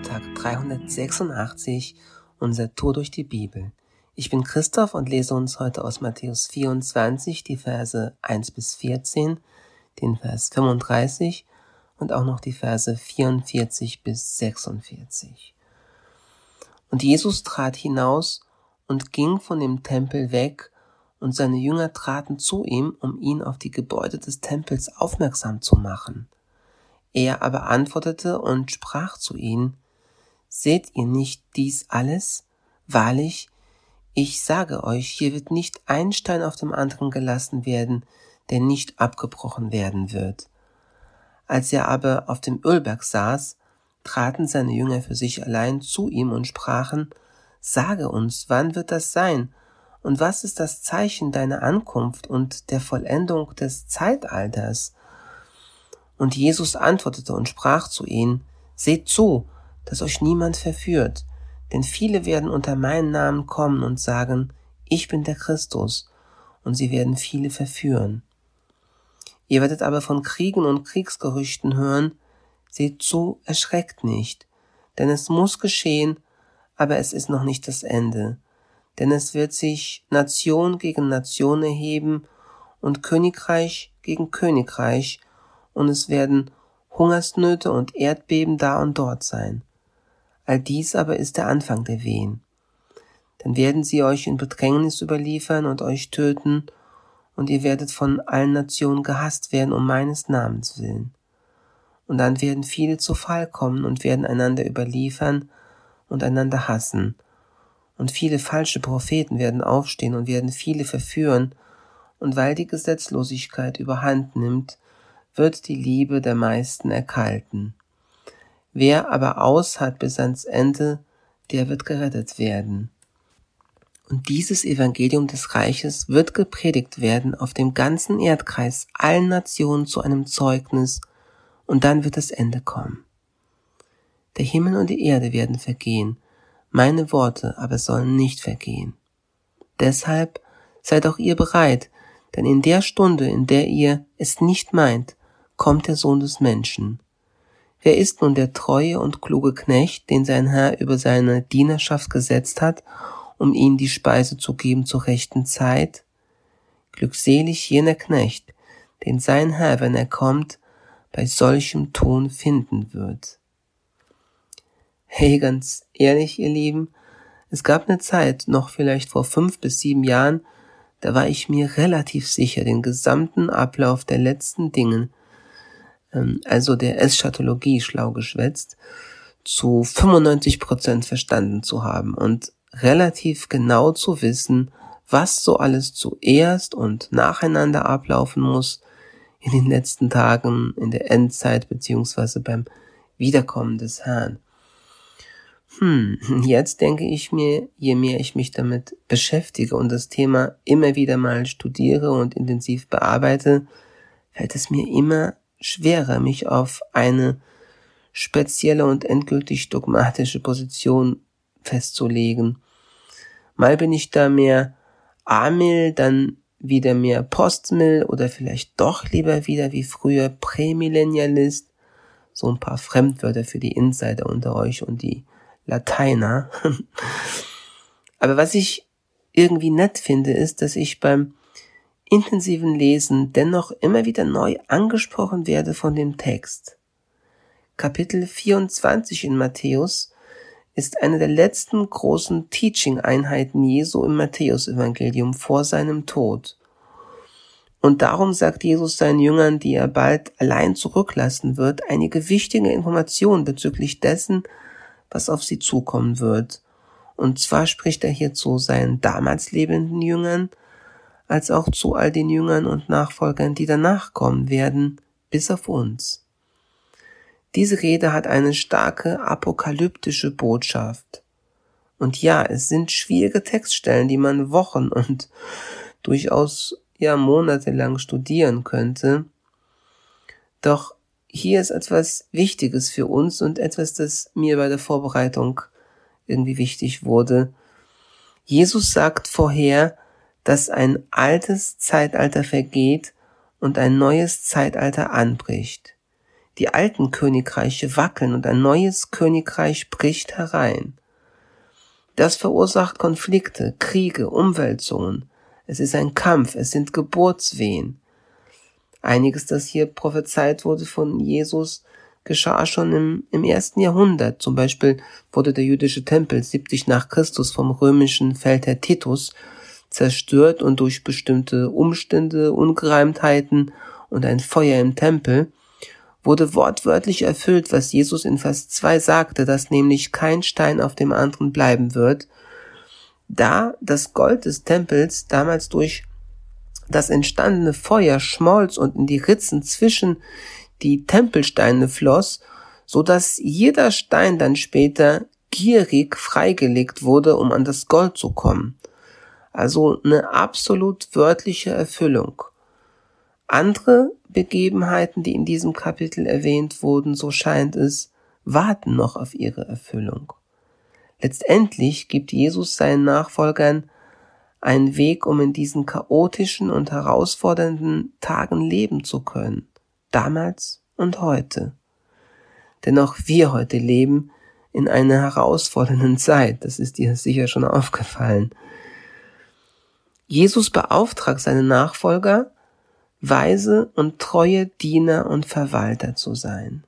Audiotag 386, unser Tour durch die Bibel. Ich bin Christoph und lese uns heute aus Matthäus 24 die Verse 1 bis 14, den Vers 35 und auch noch die Verse 44 bis 46. Und Jesus trat hinaus und ging von dem Tempel weg, und seine Jünger traten zu ihm, um ihn auf die Gebäude des Tempels aufmerksam zu machen. Er aber antwortete und sprach zu ihnen, Seht ihr nicht dies alles? Wahrlich, ich sage euch, hier wird nicht ein Stein auf dem anderen gelassen werden, der nicht abgebrochen werden wird. Als er aber auf dem Ölberg saß, traten seine Jünger für sich allein zu ihm und sprachen, Sage uns, wann wird das sein? Und was ist das Zeichen deiner Ankunft und der Vollendung des Zeitalters? Und Jesus antwortete und sprach zu ihnen, Seht zu, dass euch niemand verführt, denn viele werden unter meinen Namen kommen und sagen, ich bin der Christus, und sie werden viele verführen. Ihr werdet aber von Kriegen und Kriegsgerüchten hören, seht zu, erschreckt nicht, denn es muss geschehen, aber es ist noch nicht das Ende, denn es wird sich Nation gegen Nation erheben und Königreich gegen Königreich, und es werden Hungersnöte und Erdbeben da und dort sein. All dies aber ist der Anfang der Wehen. Dann werden sie euch in Bedrängnis überliefern und euch töten, und ihr werdet von allen Nationen gehasst werden um meines Namens willen. Und dann werden viele zu Fall kommen und werden einander überliefern und einander hassen. Und viele falsche Propheten werden aufstehen und werden viele verführen, und weil die Gesetzlosigkeit überhand nimmt, wird die Liebe der meisten erkalten. Wer aber aushat bis ans Ende, der wird gerettet werden. Und dieses Evangelium des Reiches wird gepredigt werden auf dem ganzen Erdkreis allen Nationen zu einem Zeugnis, und dann wird das Ende kommen. Der Himmel und die Erde werden vergehen, meine Worte aber sollen nicht vergehen. Deshalb seid auch ihr bereit, denn in der Stunde, in der ihr es nicht meint, kommt der Sohn des Menschen. Wer ist nun der treue und kluge Knecht, den sein Herr über seine Dienerschaft gesetzt hat, um ihnen die Speise zu geben zur rechten Zeit? Glückselig jener Knecht, den sein Herr, wenn er kommt, bei solchem Ton finden wird. Hey, ganz ehrlich, ihr Lieben, es gab eine Zeit, noch vielleicht vor fünf bis sieben Jahren, da war ich mir relativ sicher, den gesamten Ablauf der letzten Dingen also der Eschatologie schlau geschwätzt, zu 95 Prozent verstanden zu haben und relativ genau zu wissen, was so alles zuerst und nacheinander ablaufen muss in den letzten Tagen, in der Endzeit beziehungsweise beim Wiederkommen des Herrn. Hm, jetzt denke ich mir, je mehr ich mich damit beschäftige und das Thema immer wieder mal studiere und intensiv bearbeite, fällt es mir immer schwerer, mich auf eine spezielle und endgültig dogmatische Position festzulegen. Mal bin ich da mehr Amil, dann wieder mehr Postmill oder vielleicht doch lieber wieder wie früher Prämillennialist. So ein paar Fremdwörter für die Insider unter euch und die Lateiner. Aber was ich irgendwie nett finde, ist, dass ich beim intensiven Lesen dennoch immer wieder neu angesprochen werde von dem Text. Kapitel 24 in Matthäus ist eine der letzten großen Teaching-Einheiten Jesu im Matthäus-Evangelium vor seinem Tod. Und darum sagt Jesus seinen Jüngern, die er bald allein zurücklassen wird, einige wichtige Informationen bezüglich dessen, was auf sie zukommen wird. Und zwar spricht er hier zu seinen damals lebenden Jüngern, als auch zu all den Jüngern und Nachfolgern, die danach kommen werden, bis auf uns. Diese Rede hat eine starke apokalyptische Botschaft. Und ja, es sind schwierige Textstellen, die man Wochen und durchaus ja monatelang studieren könnte. Doch hier ist etwas Wichtiges für uns und etwas, das mir bei der Vorbereitung irgendwie wichtig wurde. Jesus sagt vorher, dass ein altes Zeitalter vergeht und ein neues Zeitalter anbricht. die alten Königreiche wackeln und ein neues Königreich bricht herein. Das verursacht Konflikte, Kriege, Umwälzungen. Es ist ein Kampf, es sind Geburtswehen. Einiges, das hier prophezeit wurde von Jesus, geschah schon im, im ersten Jahrhundert. Zum Beispiel wurde der jüdische Tempel 70 nach Christus vom römischen Feldherr Titus zerstört und durch bestimmte Umstände, Ungereimtheiten und ein Feuer im Tempel wurde wortwörtlich erfüllt, was Jesus in Vers 2 sagte, dass nämlich kein Stein auf dem anderen bleiben wird, da das Gold des Tempels damals durch das entstandene Feuer schmolz und in die Ritzen zwischen die Tempelsteine floss, so dass jeder Stein dann später gierig freigelegt wurde, um an das Gold zu kommen. Also eine absolut wörtliche Erfüllung. Andere Begebenheiten, die in diesem Kapitel erwähnt wurden, so scheint es, warten noch auf ihre Erfüllung. Letztendlich gibt Jesus seinen Nachfolgern einen Weg, um in diesen chaotischen und herausfordernden Tagen leben zu können, damals und heute. Denn auch wir heute leben in einer herausfordernden Zeit, das ist dir sicher schon aufgefallen. Jesus beauftragt seine Nachfolger, weise und treue Diener und Verwalter zu sein.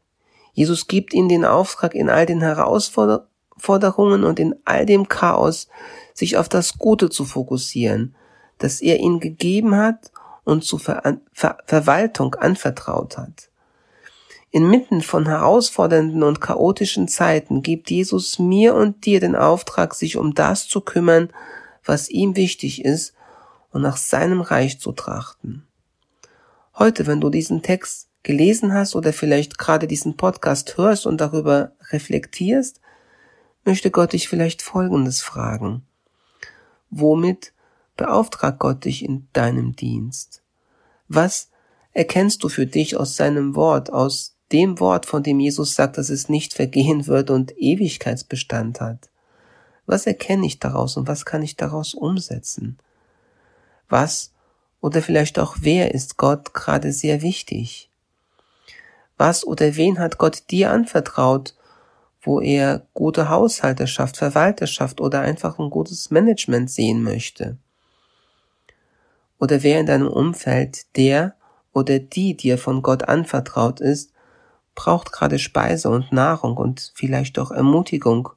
Jesus gibt ihnen den Auftrag, in all den Herausforderungen und in all dem Chaos sich auf das Gute zu fokussieren, das er ihnen gegeben hat und zur Ver Ver Verwaltung anvertraut hat. Inmitten von herausfordernden und chaotischen Zeiten gibt Jesus mir und dir den Auftrag, sich um das zu kümmern, was ihm wichtig ist und nach seinem Reich zu trachten. Heute, wenn du diesen Text gelesen hast oder vielleicht gerade diesen Podcast hörst und darüber reflektierst, möchte Gott dich vielleicht Folgendes fragen. Womit beauftragt Gott dich in deinem Dienst? Was erkennst du für dich aus seinem Wort, aus dem Wort, von dem Jesus sagt, dass es nicht vergehen wird und Ewigkeitsbestand hat? Was erkenne ich daraus und was kann ich daraus umsetzen? Was oder vielleicht auch wer ist Gott gerade sehr wichtig? Was oder wen hat Gott dir anvertraut, wo er gute Haushalterschaft, Verwalterschaft oder einfach ein gutes Management sehen möchte? Oder wer in deinem Umfeld, der oder die dir von Gott anvertraut ist, braucht gerade Speise und Nahrung und vielleicht auch Ermutigung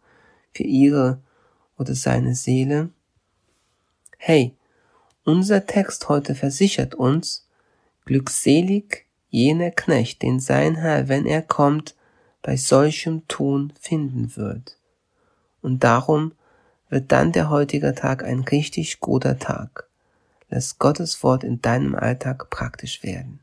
für ihre oder seine Seele? Hey, unser Text heute versichert uns, glückselig jener Knecht, den sein Herr, wenn er kommt, bei solchem Tun finden wird. Und darum wird dann der heutige Tag ein richtig guter Tag. Lass Gottes Wort in deinem Alltag praktisch werden.